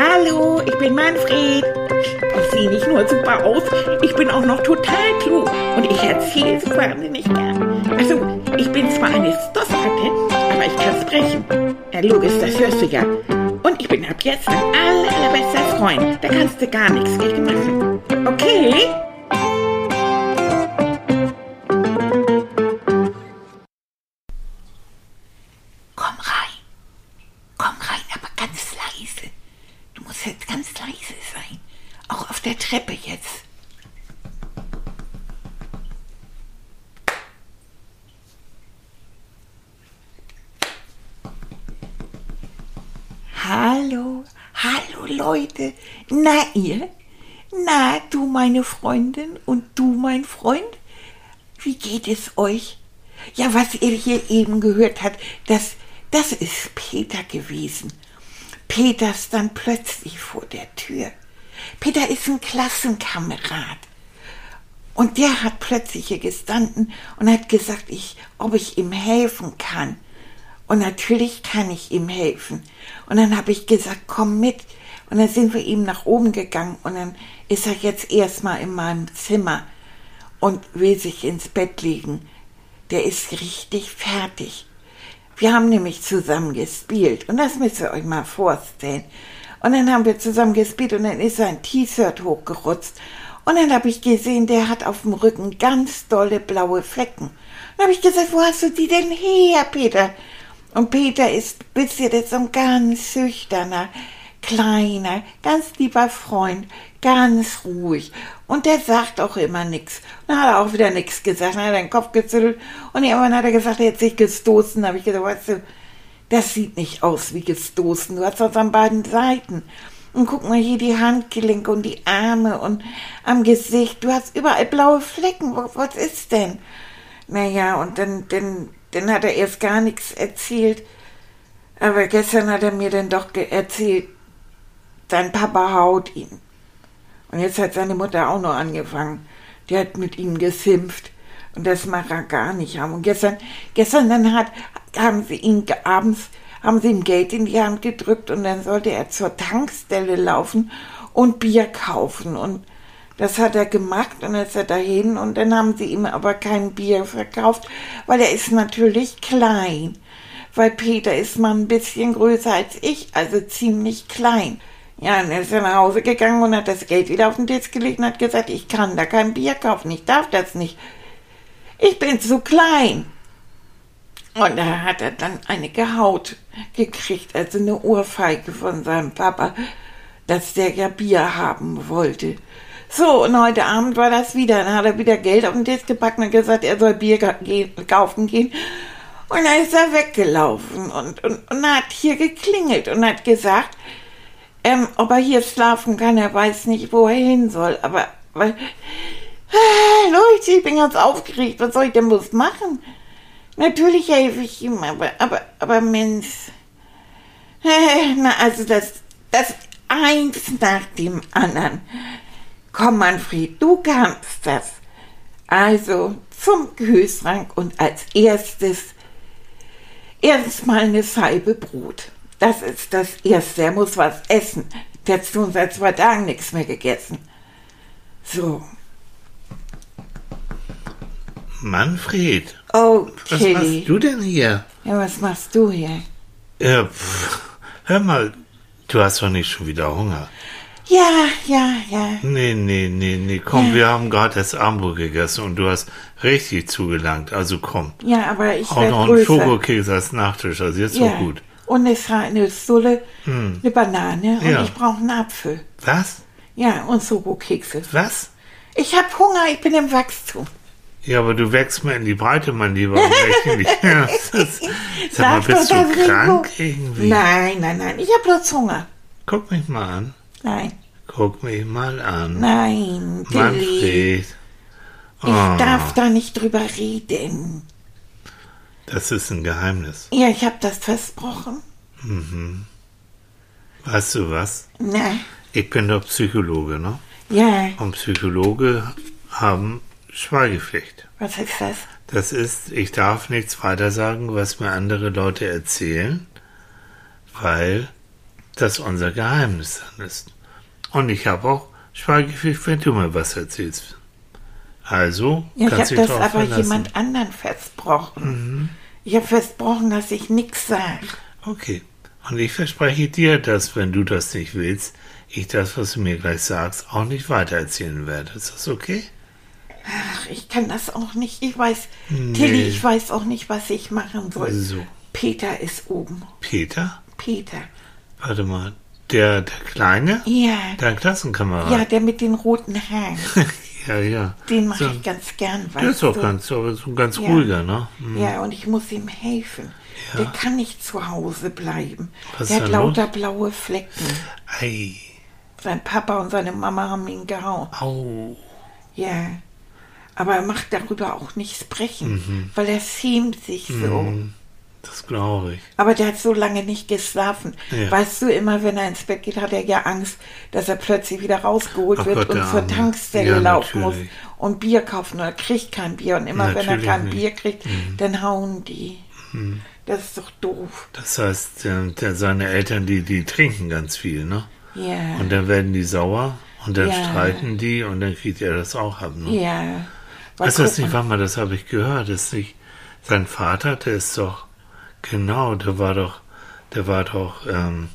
Hallo, ich bin Manfred. Ich sehe nicht nur super aus, ich bin auch noch total klug und ich erzähle es wahnsinnig gern. Also, ich bin zwar eine Stoffratte, aber ich kann sprechen. Ja, logisch, das hörst du ja. Und ich bin ab jetzt dein aller, allerbester Freund. Da kannst du gar nichts gegen machen. Okay? Hallo, hallo Leute. Na ihr? Na, du meine Freundin und du mein Freund? Wie geht es euch? Ja, was ihr hier eben gehört habt, das, das ist Peter gewesen. Peter stand plötzlich vor der Tür. Peter ist ein Klassenkamerad. Und der hat plötzlich hier gestanden und hat gesagt, ich, ob ich ihm helfen kann. Und natürlich kann ich ihm helfen. Und dann habe ich gesagt, komm mit. Und dann sind wir ihm nach oben gegangen und dann ist er jetzt erstmal in meinem Zimmer und will sich ins Bett legen. Der ist richtig fertig. Wir haben nämlich zusammen gespielt und das müsst ihr euch mal vorstellen. Und dann haben wir zusammen gespielt und dann ist sein T-Shirt hochgerutzt. Und dann habe ich gesehen, der hat auf dem Rücken ganz dolle blaue Flecken. Dann habe ich gesagt, wo hast du die denn her, Peter? Und Peter ist, das ist so ein ganz schüchterner, kleiner, ganz lieber Freund, ganz ruhig. Und der sagt auch immer nichts. Dann hat er auch wieder nichts gesagt. Dann hat er den Kopf gezüttelt und irgendwann hat er gesagt, er hat sich gestoßen. Da habe ich gesagt, weißt du, das sieht nicht aus wie gestoßen. Du hast das an beiden Seiten. Und guck mal hier die Handgelenke und die Arme und am Gesicht. Du hast überall blaue Flecken. Was ist denn? Naja, und dann, dann, dann hat er erst gar nichts erzählt. Aber gestern hat er mir dann doch erzählt, sein Papa haut ihn. Und jetzt hat seine Mutter auch noch angefangen. Die hat mit ihm gesimpft. Und das mag er gar nicht haben. Und gestern, gestern dann hat, haben sie ihn abends, haben sie ihm Geld in die Hand gedrückt und dann sollte er zur Tankstelle laufen und Bier kaufen. Und das hat er gemacht und ist er dahin und dann haben sie ihm aber kein Bier verkauft, weil er ist natürlich klein. Weil Peter ist mal ein bisschen größer als ich, also ziemlich klein. Ja, dann ist er nach Hause gegangen und hat das Geld wieder auf den Tisch gelegt und hat gesagt, ich kann da kein Bier kaufen, ich darf das nicht. Ich bin zu klein. Und da hat er dann eine gehaut gekriegt, also eine Ohrfeige von seinem Papa, dass der ja Bier haben wollte. So, und heute Abend war das wieder. Dann hat er wieder Geld auf den Tisch gepackt und gesagt, er soll Bier gehen, kaufen gehen. Und dann ist er weggelaufen und, und, und hat hier geklingelt und hat gesagt, ähm, ob er hier schlafen kann. Er weiß nicht, wo er hin soll. Aber, weil, äh, Leute, ich bin ganz aufgeregt. Was soll ich denn bloß machen? Natürlich helfe ich ihm, aber, aber, aber Mensch. Äh, na, also das, das eins nach dem anderen. Komm, Manfred, du kannst das. Also zum Kühlschrank und als erstes erstmal eine Scheibe Brot. Das ist das Erste. Er muss was essen. Der hat schon seit zwei Tagen nichts mehr gegessen. So. Manfred. Oh, Was Tilly. machst du denn hier? Ja, was machst du hier? Ja, pff, hör mal, du hast doch nicht schon wieder Hunger. Ja, ja, ja. Nee, nee, nee, nee, komm, Ja. wir haben gerade das Armbrot gegessen und du hast richtig zugelangt. Also komm. Ja, aber ich Auch noch einen. Schokokeks als Nachtisch, also jetzt ja. so gut. Und eine, Sulle, eine Banane und Ja. ich brauche einen Apfel. Was? Ja, und Schokokekse. Was? Ich habe Hunger, ich bin im Wachstum. Ja, aber du wächst mir in die Breite, mein Lieber. Das sag mal, bist du krank irgendwie? Nein, nein, nein, ich habe bloß Hunger. Guck mich mal an. Nein, Guck mich mal an. nein. Manfred. Ich Oh, darf da nicht drüber reden. das ist ein Geheimnis. Ja, ich habe das versprochen. Weißt du was? Na, Ich bin doch Psychologe, ne? ja, Und Psychologe haben Schweigepflicht. was ist das? Das ist, ich darf nichts weiter sagen, was mir andere Leute erzählen, weil das unser Geheimnis dann ist. Und ich habe auch Schweigepflicht, wenn du mir was erzählst. Also, Ja, ich kannst habe dich das aber verlassen. jemand anderen versprochen. Mhm. Ich habe versprochen, dass ich nichts sage. Okay. Und ich verspreche dir, dass, wenn du das nicht willst, ich das, was du mir gleich sagst, auch nicht weitererzählen werde. Ist das okay? Ach, ich kann das auch nicht. Ich weiß, Nee. Tilly, ich weiß auch nicht, was ich machen soll. So. Peter ist oben. Peter? Peter. Warte mal. Der, der Kleine? Ja. Dein Klassenkamerad? Ja, der mit den roten Haaren. ja, ja. Den mache So. ich ganz gern, weißt Der ist doch ganz, so ganz Ja. ruhiger, ne? Hm. Ja, und ich muss ihm helfen. Ja. Der kann nicht zu Hause bleiben. Was der hat denn los? lauter blaue Flecken. Ei. Sein Papa und seine Mama haben ihn gehauen. Au. Ja. Aber er macht darüber auch nicht sprechen, Mhm. weil er schämt sich so. Das glaube ich. Aber der hat so lange nicht geschlafen. Ja. Weißt du, immer wenn er ins Bett geht, hat er ja Angst, dass er plötzlich wieder rausgeholt Ach wird Gott, und zur Arme. Tankstelle Ja, laufen muss natürlich. und Bier kaufen. Und er kriegt kein Bier. Und immer wenn er Natürlich kein nicht. Mhm. Bier kriegt, dann hauen die. Das ist doch doof. Das heißt, der, seine Eltern, die, die trinken ganz viel, ne? Ja. Und dann werden die sauer und dann Ja. streiten die und dann kriegt er das auch ab, ne? ja. Weil Weißt du das nicht, warte mal, das habe ich gehört. Ist nicht, sein Vater, der ist doch, genau, der war doch, der war doch, ähm,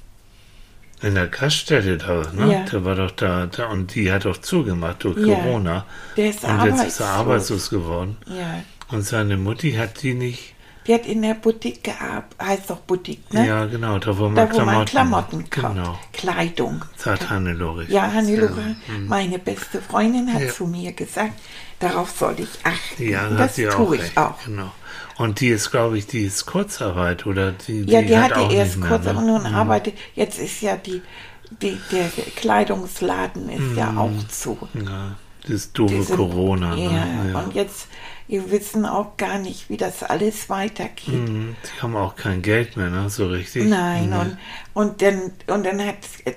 in der Gaststätte da, ne? Ja. Der war doch da, da, und die hat doch zugemacht durch Ja. Corona. Der ist und jetzt ist er arbeitslos. arbeitslos geworden. Ja. Und seine Mutti hat die nicht, Die hat in der Boutique gearbeitet. Heißt doch Boutique, ne? ja genau, da wo man Da, wo Klamotten, man Klamotten kauft. Genau, Kleidung. sagt Hannelore. Ja, Hannelore, meine beste Freundin, hat Ja. zu mir gesagt, darauf soll ich achten. Ja, das auch tue ich recht, auch. Genau. Und die ist, glaube ich, die ist Kurzarbeit oder die, Ja, die, die, hat hatte auch erst nicht mehr, kurz, ne? aber nun arbeitet. Jetzt ist ja die, die, der Kleidungsladen ist Mhm. ja auch zu. Ja, das doofe Die sind- Corona. Ja, ne? ja. und jetzt, wir wissen auch gar nicht, wie das alles weitergeht. Mhm, Die haben auch kein Geld mehr, ne? So richtig. Nein, Mhm. und, und dann, und dann hat äh,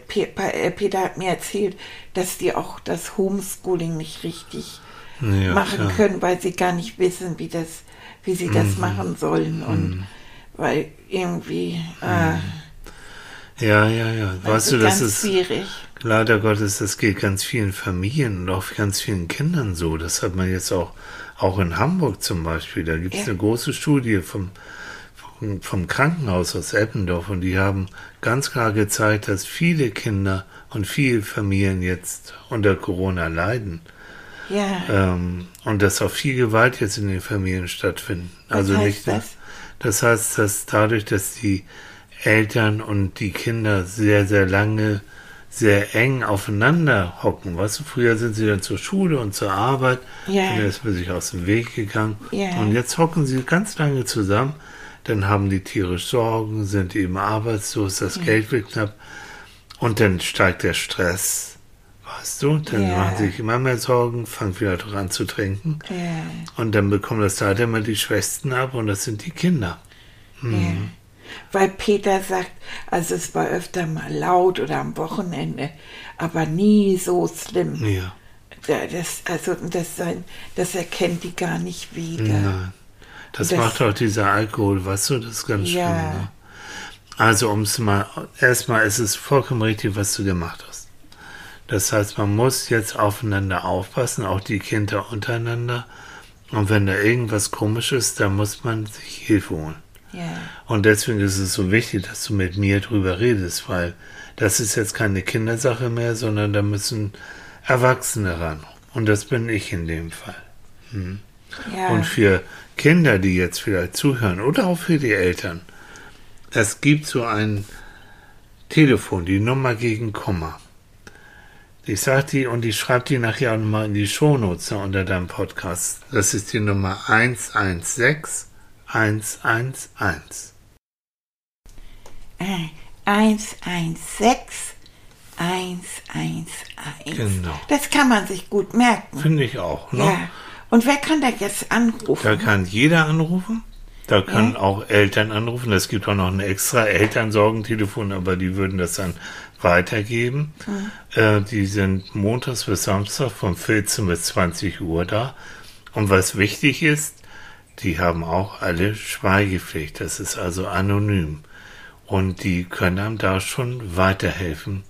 Peter hat mir erzählt, dass die auch das Homeschooling nicht richtig Ja, machen klar. Mhm. können, weil sie gar nicht wissen, wie das, wie sie das machen sollen. Und weil irgendwie äh, Ja, ja, ja. das Weißt du, das ist schwierig. leider Gottes, das geht ganz vielen Familien und auch ganz vielen Kindern so. Das hat man jetzt auch, auch in Hamburg zum Beispiel. Da gibt es Ja. eine große Studie vom, vom, vom Krankenhaus aus Eppendorf und die haben ganz klar gezeigt, dass viele Kinder und viele Familien jetzt unter Corona leiden. Ja, Ähm, und dass auch viel Gewalt jetzt in den Familien stattfindet. Also heißt nicht das? Das heißt, dass dadurch, dass die Eltern und die Kinder sehr, sehr lange sehr eng aufeinander hocken. Weißt du, früher sind sie dann zur Schule und zur Arbeit, Ja. dann ist man sich aus dem Weg gegangen. Ja. Und jetzt hocken sie ganz lange zusammen, dann haben die tierisch Sorgen, sind eben arbeitslos, das Geld wird knapp und dann steigt der Stress. Weißt du, dann Ja. machen sie sich immer mehr Sorgen, fangen auch an zu trinken. ja, Und dann bekommen das leider immer die Schwächsten ab und das sind die Kinder. ja. Weil Peter sagt, also es war öfter mal laut oder am Wochenende, aber nie so schlimm. Ja. Das, also das, sein, das erkennt die gar nicht wieder. Nein. Das, Das- macht auch dieser Alkohol, weißt du, das ist ganz schlimm. Ja. Ne? Also um es mal, erstmal ist es vollkommen richtig, was du gemacht hast. Das heißt, man muss jetzt aufeinander aufpassen, auch die Kinder untereinander. Und wenn da irgendwas komisch ist, dann muss man sich Hilfe holen. Ja, Und deswegen ist es so wichtig, dass du mit mir drüber redest, weil das ist jetzt keine Kindersache mehr, sondern da müssen Erwachsene ran. Und das bin ich in dem Fall. ja. Und für Kinder, die jetzt vielleicht zuhören oder auch für die Eltern, es gibt so ein Telefon, die Nummer gegen Komma. Ich sag die und ich schreibe die nachher auch nochmal in die Shownotes ne, unter deinem Podcast. Das ist die Nummer 116 111. Äh, 116 111. Genau. Das kann man sich gut merken. Finde ich auch. Ne? Ja. Und wer kann da jetzt anrufen? Da kann jeder anrufen. Da können Ja. auch Eltern anrufen. Es gibt auch noch ein extra Elternsorgentelefon, aber die würden das dann weitergeben. Äh, die sind montags bis Samstag von 14 bis 20 Uhr da. Und was wichtig ist, die haben auch alle Schweigepflicht. Das ist also anonym. Und die können einem da schon weiterhelfen.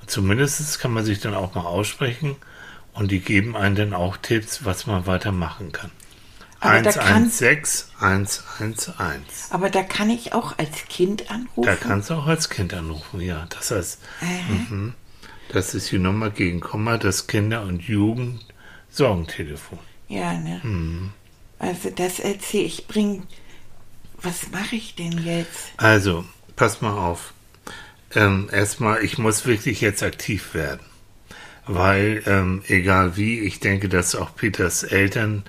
Und zumindest kann man sich dann auch mal aussprechen und die geben einem dann auch Tipps, was man weitermachen kann. Aber da kann- 116 111. Aber da kann ich auch als Kind anrufen. Da kannst du auch als Kind anrufen, ja. Das heißt, mhm. das ist die Nummer gegen Komma, das Kinder- und Jugend-Sorgentelefon. Ja, ne? Mhm. Also das erzähle ich. Bring. Was mache ich denn jetzt? Also, pass mal auf. Ähm, erstmal, ich muss wirklich jetzt aktiv werden. Weil, ähm, egal wie, ich denke, dass auch Peters Eltern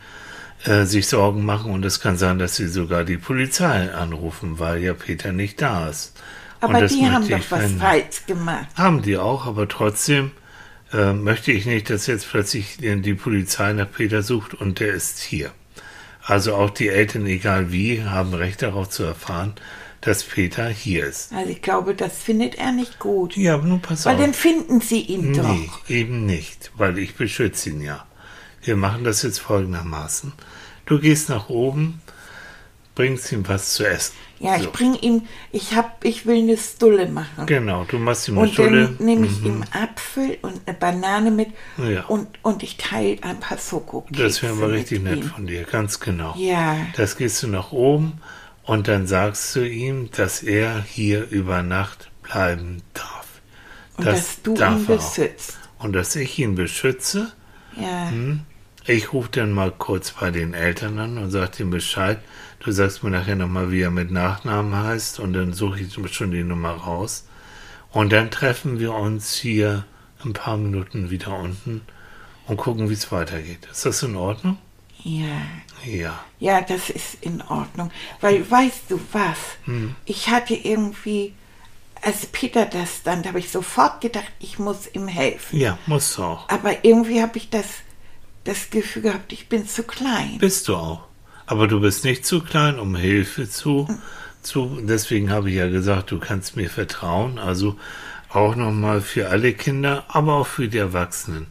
äh, sich Sorgen machen und es kann sein, dass sie sogar die Polizei anrufen, weil ja Peter nicht da ist. Aber die haben doch was verhindern. falsch gemacht. Haben die auch, aber trotzdem äh, möchte ich nicht, dass jetzt plötzlich die Polizei nach Peter sucht und der ist hier. Also auch die Eltern, egal wie, haben Recht darauf zu erfahren, dass Peter hier ist. Also ich glaube, das findet er nicht gut. Ja, aber nun pass Weil auf. dann finden sie ihn Nee, doch. eben nicht, weil ich beschütze ihn ja. Wir machen das jetzt folgendermaßen. Du gehst nach oben, bringst ihm was zu essen. Ja, So. ich bring ihm, ich hab, ich will eine Stulle machen. Genau, du machst ihm eine Und Stulle. dann nehme ich ihm Apfel und eine Banane mit Ja. und, und ich teile ein paar Schokokekse Das wäre aber richtig nett ihm. von dir, ganz genau. Ja. Das gehst du nach oben und dann sagst du ihm, dass er hier über Nacht bleiben darf. Und dass du ihn beschützt. Und dass ich ihn beschütze. Ja. Hm? Ich rufe dann mal kurz bei den Eltern an und sage ihm Bescheid. Du sagst mir nachher nochmal, wie er mit Nachnamen heißt und dann suche ich schon die Nummer raus. Und dann treffen wir uns hier ein paar Minuten wieder unten und gucken, wie es weitergeht. Ist das in Ordnung? Ja. Ja. Ja, das ist in Ordnung. Weil, weißt du was? Hm. Ich hatte irgendwie, als Peter das dann, da habe ich sofort gedacht, ich muss ihm helfen. Ja, musst du auch. Aber irgendwie habe ich das, das Gefühl gehabt, ich bin zu klein. Bist du auch. Aber du bist nicht zu klein, um Hilfe zu. zu deswegen habe ich ja gesagt, du kannst mir vertrauen. Also auch nochmal für alle Kinder, aber auch für die Erwachsenen.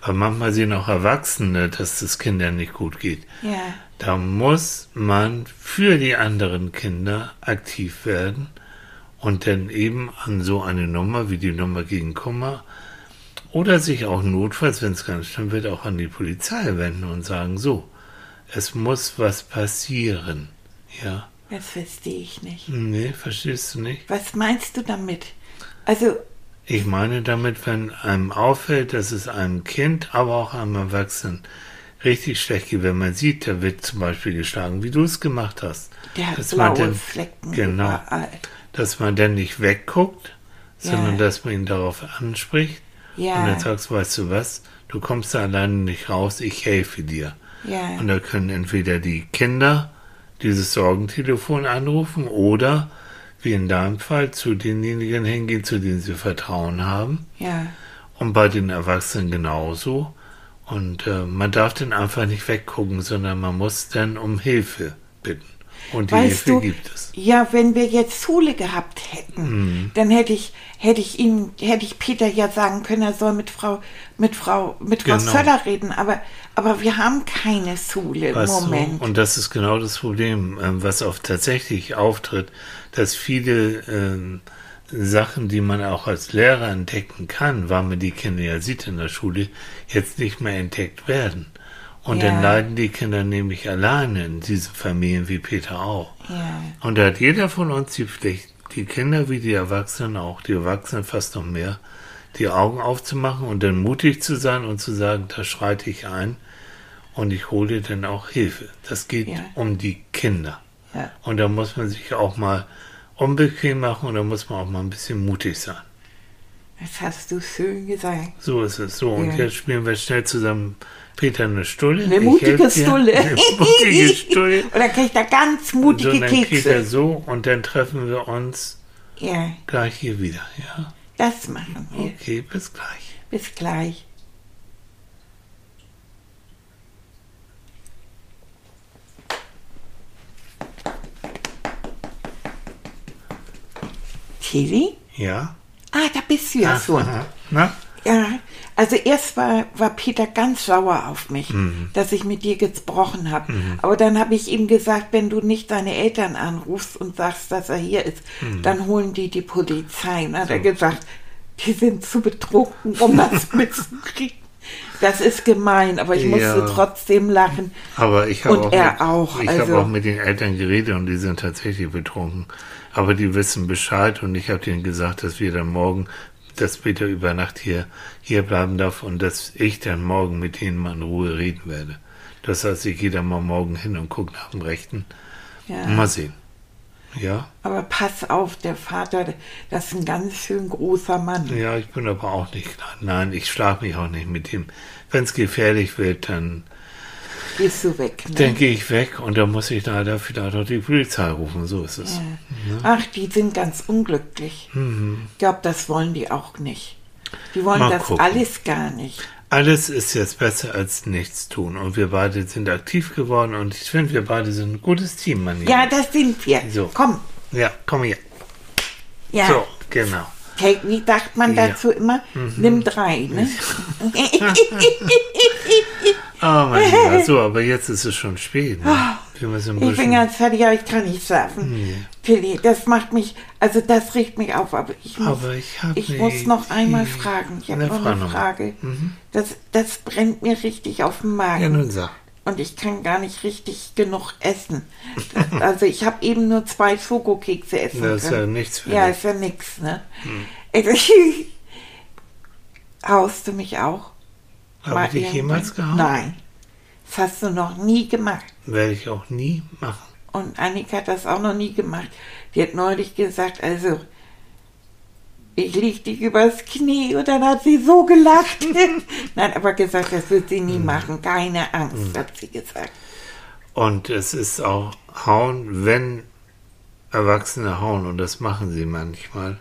Weil manchmal sehen auch Erwachsene, dass es Kindern nicht gut geht. Ja. Da muss man für die anderen Kinder aktiv werden und dann eben an so eine Nummer wie die Nummer gegen Kummer oder sich auch notfalls, wenn es ganz schlimm wird, auch an die Polizei wenden und sagen, so, es muss was passieren. Ja. Das verstehe ich nicht. Nee, verstehst du nicht? Was meinst du damit? Also, Ich meine damit, wenn einem auffällt, dass es einem Kind, aber auch einem Erwachsenen richtig schlecht geht, wenn man sieht, da wird zum Beispiel geschlagen, wie du es gemacht hast. der hat dass man blaue dann- Flecken Genau. überall. Dass man dann nicht wegguckt, Ja. sondern dass man ihn darauf anspricht Ja. und dann sagst, weißt du was, du kommst da alleine nicht raus, ich helfe dir. Ja. Und da können entweder die Kinder dieses Sorgentelefon anrufen oder, wie in deinem Fall, zu denjenigen hingehen, zu denen sie Vertrauen haben. Ja. Und bei den Erwachsenen genauso. Und äh, man darf dann einfach nicht weggucken, sondern man muss dann um Hilfe bitten. Und die Weißt Hilfe du, gibt es. ja, wenn wir jetzt Schule gehabt hätten, Mhm. dann hätte ich, hätte ich ihm, hätte ich Peter ja sagen können, er soll mit Frau, mit Frau, mit Frau Genau. Zöller reden, aber, aber wir haben keine Schule im Weißt Moment. Du? Und das ist genau das Problem, ähm, was oft tatsächlich auftritt, dass viele ähm, Sachen, die man auch als Lehrer entdecken kann, weil man die Kinder ja sieht in der Schule, jetzt nicht mehr entdeckt werden. Und Ja. dann leiden die Kinder nämlich alleine in diesen Familien wie Peter auch. Ja. Und da hat jeder von uns die Pflicht, die Kinder wie die Erwachsenen auch, die Erwachsenen fast noch mehr, die Augen aufzumachen und dann mutig zu sein und zu sagen, da schreite ich ein und ich hole dann auch Hilfe. Das geht Ja. um die Kinder. Ja. Und da muss man sich auch mal unbequem machen und da muss man auch mal ein bisschen mutig sein. Das hast du schön gesagt. So ist es. So, und Ja. jetzt spielen wir schnell zusammen Peter eine Stulle. Eine mutige. Stulle. Eine mutige Stulle. Und dann krieg ich da ganz So, mutige dann geht er Kekse. so und dann treffen wir uns Ja, gleich hier wieder. Ja, das machen wir. okay, bis gleich. Bis gleich. Tilly? Ja? Ah, da bist du ja Ach, schon. aha. Na? Ja, Also erst war, war Peter ganz sauer auf mich, Mhm. dass ich mit dir gesprochen habe. Aber dann habe ich ihm gesagt, wenn du nicht deine Eltern anrufst und sagst, dass er hier ist, Mhm. dann holen die die Polizei. Und hat er gesagt, die sind zu betrunken, um das mitzukriegen. Das ist gemein, aber ich musste Ja. trotzdem lachen. Aber ich habe Und auch, er mit, auch, Ich also- habe auch mit den Eltern geredet und die sind tatsächlich betrunken. Aber die wissen Bescheid und ich habe denen gesagt, dass wir dann morgen, dass Peter über Nacht hier, hier bleiben darf und dass ich dann morgen mit ihnen mal in Ruhe reden werde. Das heißt, ich gehe dann mal morgen hin und gucke nach dem Rechten. Ja. Mal sehen. Ja? Aber pass auf, der Vater, das ist ein ganz schön großer Mann. Ja, ich bin aber auch nicht klein. Nein, ich schlafe mich auch nicht mit ihm. Wenn es gefährlich wird, dann Gehst du weg, ne? dann gehe ich weg und dann muss ich leider vielleicht auch die Polizei rufen. So ist es. Ach, die sind ganz unglücklich. Ich glaube, das wollen die auch nicht. Die wollen Mal das gucken. alles gar nicht. Alles ist jetzt besser als nichts tun. Und wir beide sind aktiv geworden und ich finde, wir beide sind ein gutes Team, Lieber. Ja, das sind wir. So. Komm. Ja, komm hier. Ja. So, genau. Hey, wie sagt man Ja. Mhm. dazu immer? Nimm drei, ne? Oh, mein Lieber. So, aber jetzt ist es schon spät. Ne? Ich bin ganz fertig, aber ich kann nicht schlafen. Tilly, das macht mich, also das regt mich auf, aber ich muss, Aber ich ich muss noch einmal fragen. Ich habe noch frag eine. Frage. Das, das brennt mir richtig auf dem Magen. Ja, nun sag. und ich kann gar nicht richtig genug essen. Das, also ich habe eben nur zwei Schokokekse essen Das ist ja können. nichts für Ja, dich. ist ja nix, ne? Also, haust du mich auch? Habe ich dich jemals gehauen? Nein. Das hast du noch nie gemacht. Werde ich auch nie machen. Und Annika hat das auch noch nie gemacht. Die hat neulich gesagt, also, ich leg dich übers Knie und dann hat sie so gelacht. Nein, aber gesagt, das wird sie Hm. nie machen. Keine Angst, hat sie gesagt. Und es ist auch hauen, wenn Erwachsene hauen, und das machen sie manchmal.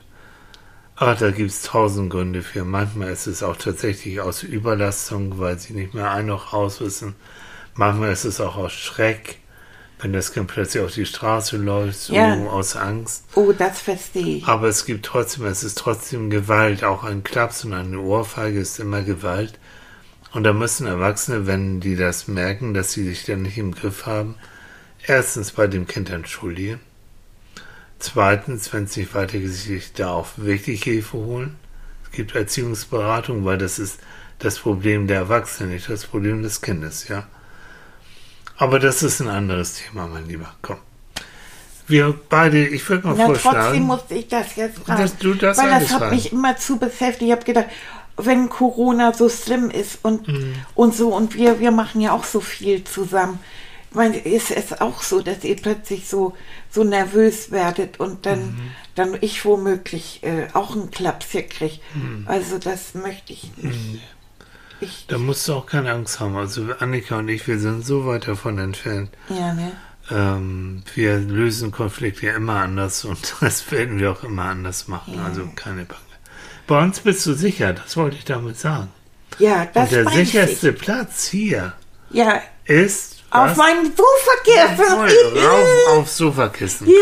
Aber da gibt es tausend Gründe für. Manchmal ist es auch tatsächlich aus Überlastung, weil sie nicht mehr ein noch aus wissen. Manchmal ist es auch aus Schreck, wenn das Kind plötzlich auf die Straße läuft, so Ja. aus Angst. Oh, das verstehe ich. Aber es gibt trotzdem, es ist trotzdem Gewalt. Auch ein Klaps und eine Ohrfeige ist immer Gewalt. Und da müssen Erwachsene, wenn die das merken, dass sie sich dann nicht im Griff haben, erstens bei dem Kind entschuldigen. Zweitens, wenn es nicht weitergeht, sich da auch wirklich Hilfe holen. Es gibt Erziehungsberatung, weil das ist das Problem der Erwachsenen, nicht das Problem des Kindes, ja. Aber das ist ein anderes Thema, mein Lieber. Komm. Wir beide, ich würde mal Na, trotzdem vorschlagen. musste ich das jetzt fragen. Dass du das weil das hat fragen. mich immer zu beschäftigt. Ich habe gedacht, wenn Corona so schlimm ist und, Mhm. und so, und wir, wir machen ja auch so viel zusammen. Ich meine, ist es auch so, dass ihr plötzlich so, so nervös werdet und dann, Mhm. dann ich womöglich äh, auch einen Klaps hier kriege. Mhm. Also das möchte ich nicht. Ich, Da musst du auch keine Angst haben. Also Annika und ich, wir sind so weit davon entfernt. ja, ne? Ähm, wir lösen Konflikte ja immer anders und das werden wir auch immer anders machen. Also keine Bange. Bei uns bist du sicher, das wollte ich damit sagen. Ja, das und der weiß ich. sicherste Platz hier Ja, ist was? meinem Sofa Jawohl, gestern. rauf aufs Sofakissen. Ja.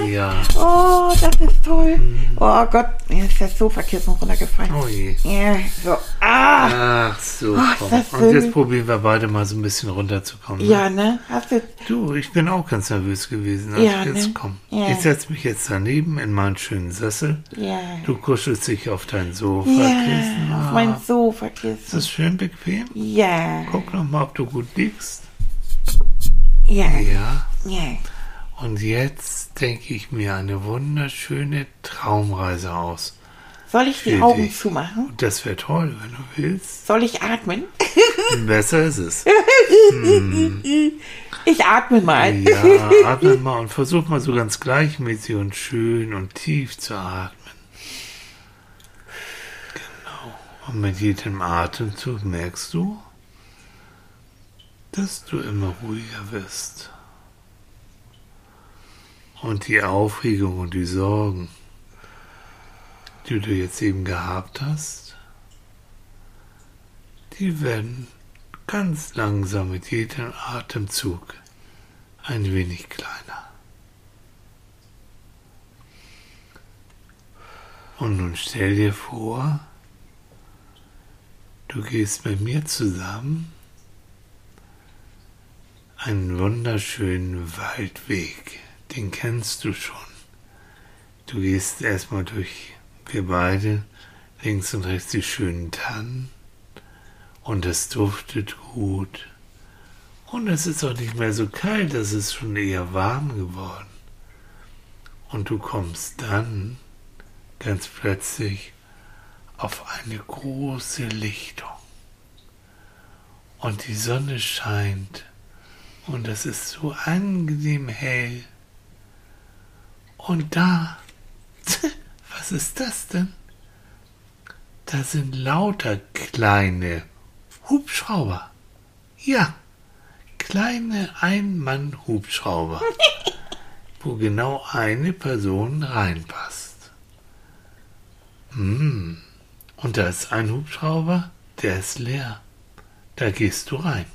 Komm, ja. Oh, das ist toll. Oh Gott, mir ist das Sofakissen runtergefallen. Oh je. Ja, so. Ah, Ach so, komm. Und jetzt probieren wir beide mal so ein bisschen runterzukommen. ne? ja, ne? Hast du. Du, ich bin auch ganz nervös gewesen. Also Ja, jetzt ne? komm. Ja. Ich setze mich jetzt daneben in meinen schönen Sessel. Ja. Du kuschelst dich auf dein Ja, Sofakissen. auf Ah, mein Ist Sofakissen. das schön bequem? Ja. Guck noch mal, ob du gut liegst. Ja. Ja. Ja. Und jetzt denke ich mir eine wunderschöne Traumreise aus. Soll ich die Augen dich. zumachen? Das wäre toll, wenn du willst. Soll ich atmen? Besser ist es. Ich atme mal. Ja, atme mal und versuch mal so ganz gleichmäßig und schön und tief zu atmen. Genau. Und mit jedem Atemzug merkst du, dass du immer ruhiger wirst. Und die Aufregung und die Sorgen, die du jetzt eben gehabt hast, die werden ganz langsam mit jedem Atemzug ein wenig kleiner. Und nun stell dir vor, du gehst mit mir zusammen einen wunderschönen Waldweg. Den kennst du schon. Du gehst erstmal durch, wir beide, links und rechts die schönen Tannen und es duftet gut. Und es ist auch nicht mehr so kalt, es ist schon eher warm geworden. Und du kommst dann ganz plötzlich auf eine große Lichtung. Und die Sonne scheint und es ist so angenehm hell. Und da, was ist das denn? Da sind lauter kleine Hubschrauber. Ja, kleine Ein-Mann-Hubschrauber, wo genau eine Person reinpasst. Hm. Und da ist ein Hubschrauber, der ist leer. Da gehst du rein.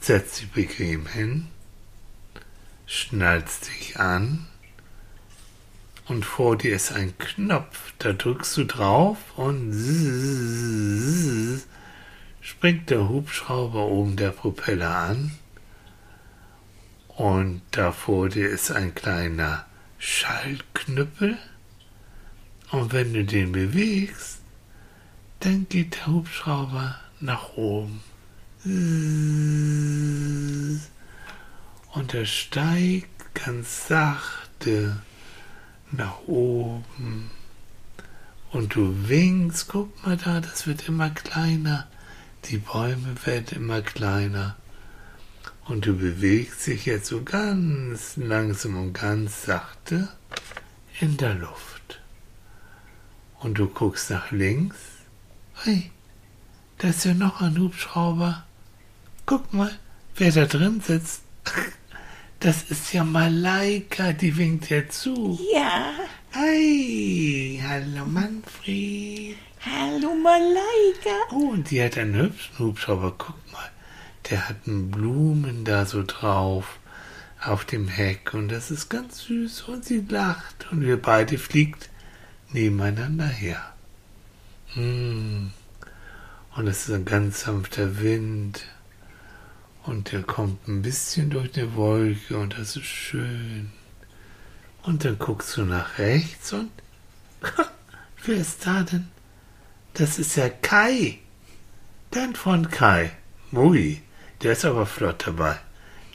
Setz dich bequem hin, schnallst dich an und vor dir ist ein Knopf, da drückst du drauf und springt der Hubschrauber oben der Propeller an. Und da vor dir ist ein kleiner Schaltknüppel und wenn du den bewegst, dann geht der Hubschrauber nach oben. Und er steigt ganz sachte nach oben. Und du winkst, guck mal da, das wird immer kleiner. Die Bäume werden immer kleiner. Und du bewegst dich jetzt so ganz langsam und ganz sachte in der Luft und du guckst nach links. Hey, da ist ja noch ein Hubschrauber. Guck mal, wer da drin sitzt. Das ist ja Malaika, die winkt dir zu. Ja. Hey, hallo Manfred. Hallo Malaika. Oh, und die hat einen hübschen Hubschrauber. Guck mal, der hat Blumen da so drauf auf dem Heck und das ist ganz süß und sie lacht und wir beide fliegt nebeneinander her. Hm. Und es ist ein ganz sanfter Wind. Und der kommt ein bisschen durch die Wolke und das ist schön. Und dann guckst du nach rechts und wer ist da denn? Das ist ja Kai. Dann von Kai. Mui, der ist aber flott dabei.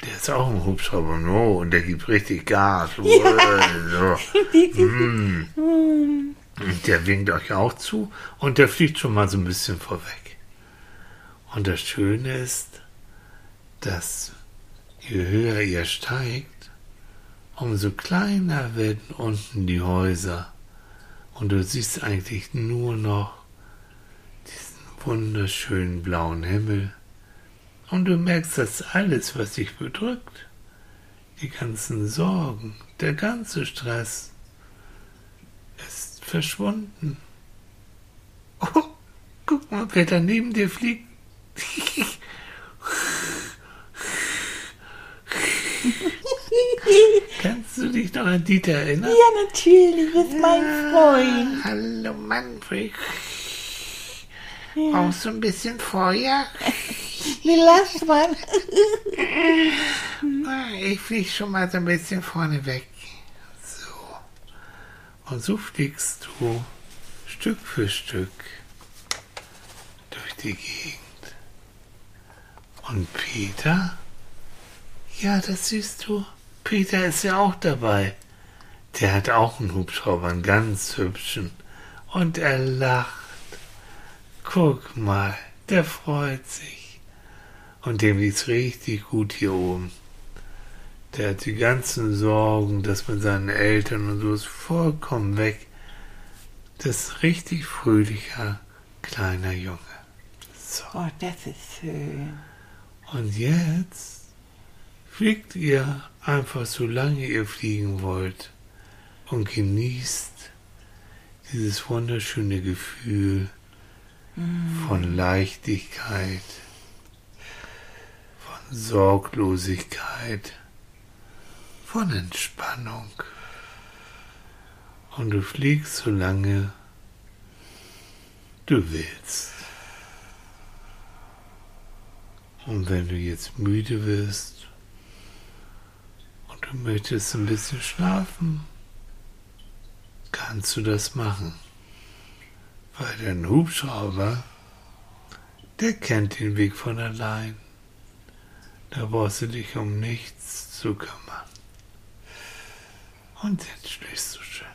Der ist auch ein Hubschrauber, no, und der gibt richtig Gas. Ja. So. mm. Und der winkt euch auch zu und der fliegt schon mal so ein bisschen vorweg. Und das Schöne ist, dass je höher ihr steigt, umso kleiner werden unten die Häuser. Und du siehst eigentlich nur noch diesen wunderschönen blauen Himmel und du merkst, dass alles, was dich bedrückt, die ganzen Sorgen, der ganze Stress, ist verschwunden. Oh, guck mal, wer da neben dir fliegt. Kannst du dich noch an Dieter erinnern? Ja, natürlich, ist mein Freund. Hallo Manfred. Ja. Brauchst du ein bisschen Feuer? Nee, lass mal. ich flieg schon mal so ein bisschen vorne weg. So. Und so fliegst du Stück für Stück durch die Gegend. Und Peter? Ja, das siehst du. Peter ist ja auch dabei. Der hat auch einen Hubschrauber, einen ganz hübschen. Und er lacht. Guck mal, der freut sich. Und dem liegt's richtig gut hier oben. Der hat die ganzen Sorgen, das mit seinen Eltern und so ist vollkommen weg. Das ist richtig fröhlicher kleiner Junge. So. Oh, das ist schön. Und jetzt fliegt ihr einfach so lange ihr fliegen wollt und genießt dieses wunderschöne Gefühl mm. von Leichtigkeit Sorglosigkeit, von Entspannung. Und du fliegst so lange, du willst. Und wenn du jetzt müde wirst du möchtest ein bisschen schlafen, kannst du das machen. Weil dein Hubschrauber, der kennt den Weg von allein. Da brauchst du dich um nichts zu kümmern. Und jetzt schläfst du schön.